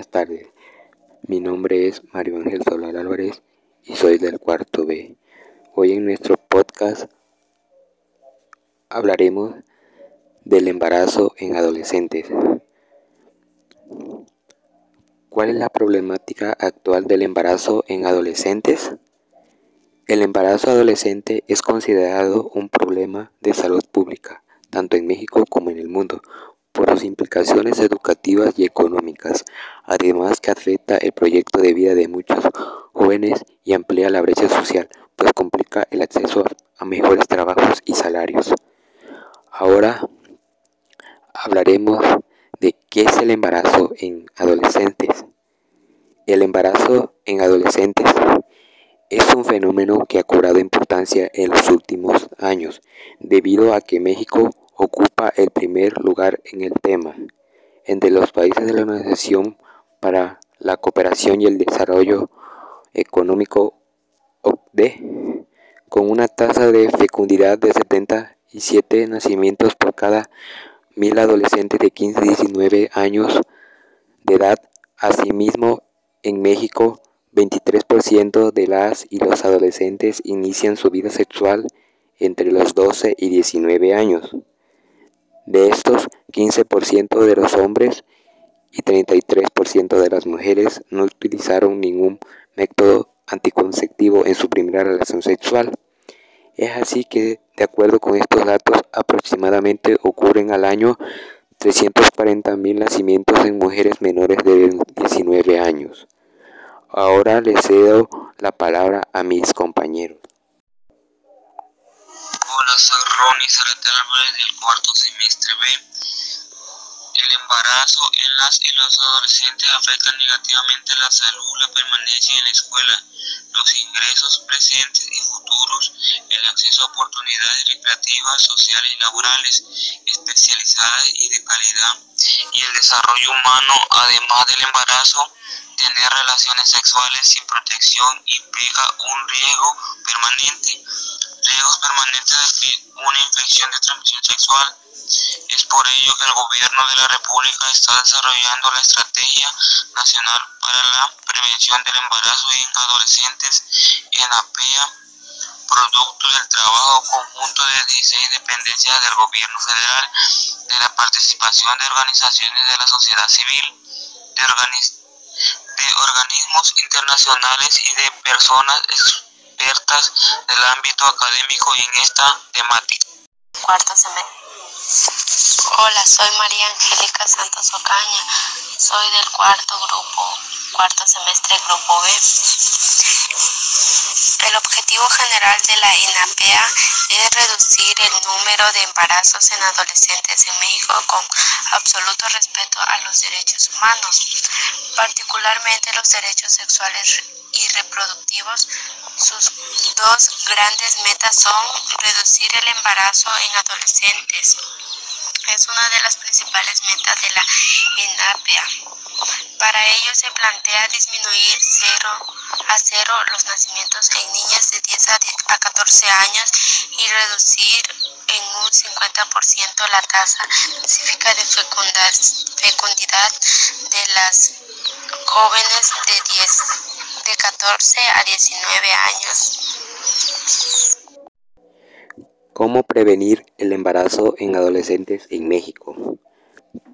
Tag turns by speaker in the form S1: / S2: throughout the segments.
S1: buenas tardes. Mi nombre es Mario Ángel Solar Álvarez y soy del cuarto B. Hoy en nuestro podcast hablaremos del embarazo en adolescentes. ¿Cuál es la problemática actual del embarazo en adolescentes? El embarazo adolescente es considerado un problema de salud pública, tanto en México como en el mundo, por sus implicaciones educativas y económicas, además que afecta el proyecto de vida de muchos jóvenes y amplía la brecha social, pues complica el acceso a mejores trabajos y salarios. Ahora hablaremos de qué es el embarazo en adolescentes. El embarazo en adolescentes es un fenómeno que ha cobrado importancia en los últimos años, debido a que México ocupa el primer lugar en el tema. Entre los países de la Organización para la Cooperación y el Desarrollo Económico OCDE, con una tasa de fecundidad de 77 nacimientos por cada mil adolescentes de 15 a 19 años de edad. Asimismo, en México, 23% de las y los adolescentes inician su vida sexual entre los 12 y 19 años. De estos, 15% de los hombres y 33% de las mujeres no utilizaron ningún método anticonceptivo en su primera relación sexual. Es así que, de acuerdo con estos datos, aproximadamente ocurren al año 340.000 nacimientos en mujeres menores de 19 años. Ahora les cedo la palabra a mis compañeros.
S2: Hola, soy Ronnie Álvarez del cuarto semestre B. El embarazo en las y los adolescentes afecta negativamente la salud, la permanencia en la escuela, los ingresos presentes y futuros, el acceso a oportunidades recreativas, sociales y laborales, especializadas y de calidad, y el desarrollo humano, además del embarazo, tener relaciones sexuales sin protección implica un riesgo permanente riesgos permanentes de una infección de transmisión sexual. Es por ello que el gobierno de la República está desarrollando la Estrategia Nacional para la Prevención del Embarazo en Adolescentes en APEA, producto del trabajo conjunto de 16 dependencias del gobierno federal, de la participación de organizaciones de la sociedad civil, de, de organismos internacionales y de personas expertas del ámbito académico en esta temática.
S3: Cuarto. Hola, soy María Angélica Santos Ocaña, soy del cuarto grupo, cuarto semestre grupo B. El objetivo general de la INAPEA es reducir el número de embarazos en adolescentes en México con absoluto respeto a los derechos humanos, particularmente los derechos sexuales y reproductivos. Sus dos grandes metas son reducir el embarazo en adolescentes. Es una de las principales metas de la INAPEA. Para ello se plantea disminuir cero a cero los nacimientos en niñas de 10 a 14 años y reducir en un 50% la tasa específica de fecundidad de las jóvenes de 10 de 14 a 19 años.
S1: ¿Cómo prevenir el embarazo en adolescentes en México?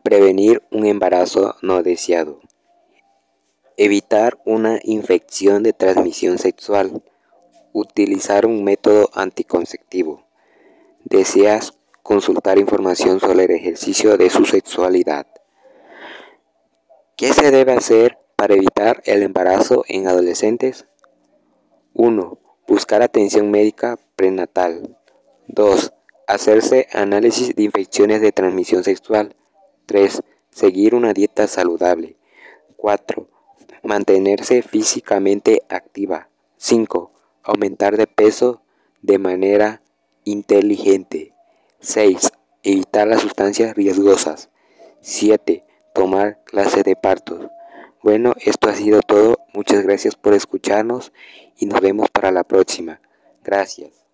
S1: Prevenir un embarazo no deseado. Evitar una infección de transmisión sexual. Utilizar un método anticonceptivo. ¿Deseas consultar información sobre el ejercicio de su sexualidad? ¿Qué se debe hacer para evitar el embarazo en adolescentes? 1. Buscar atención médica prenatal. 2. Hacerse análisis de infecciones de transmisión sexual. 3. Seguir una dieta saludable. 4. Mantenerse físicamente activa. 5. Aumentar de peso de manera inteligente. 6. Evitar las sustancias riesgosas. 7. Tomar clase de partos. Bueno, esto ha sido todo. Muchas gracias por escucharnos y nos vemos para la próxima. Gracias.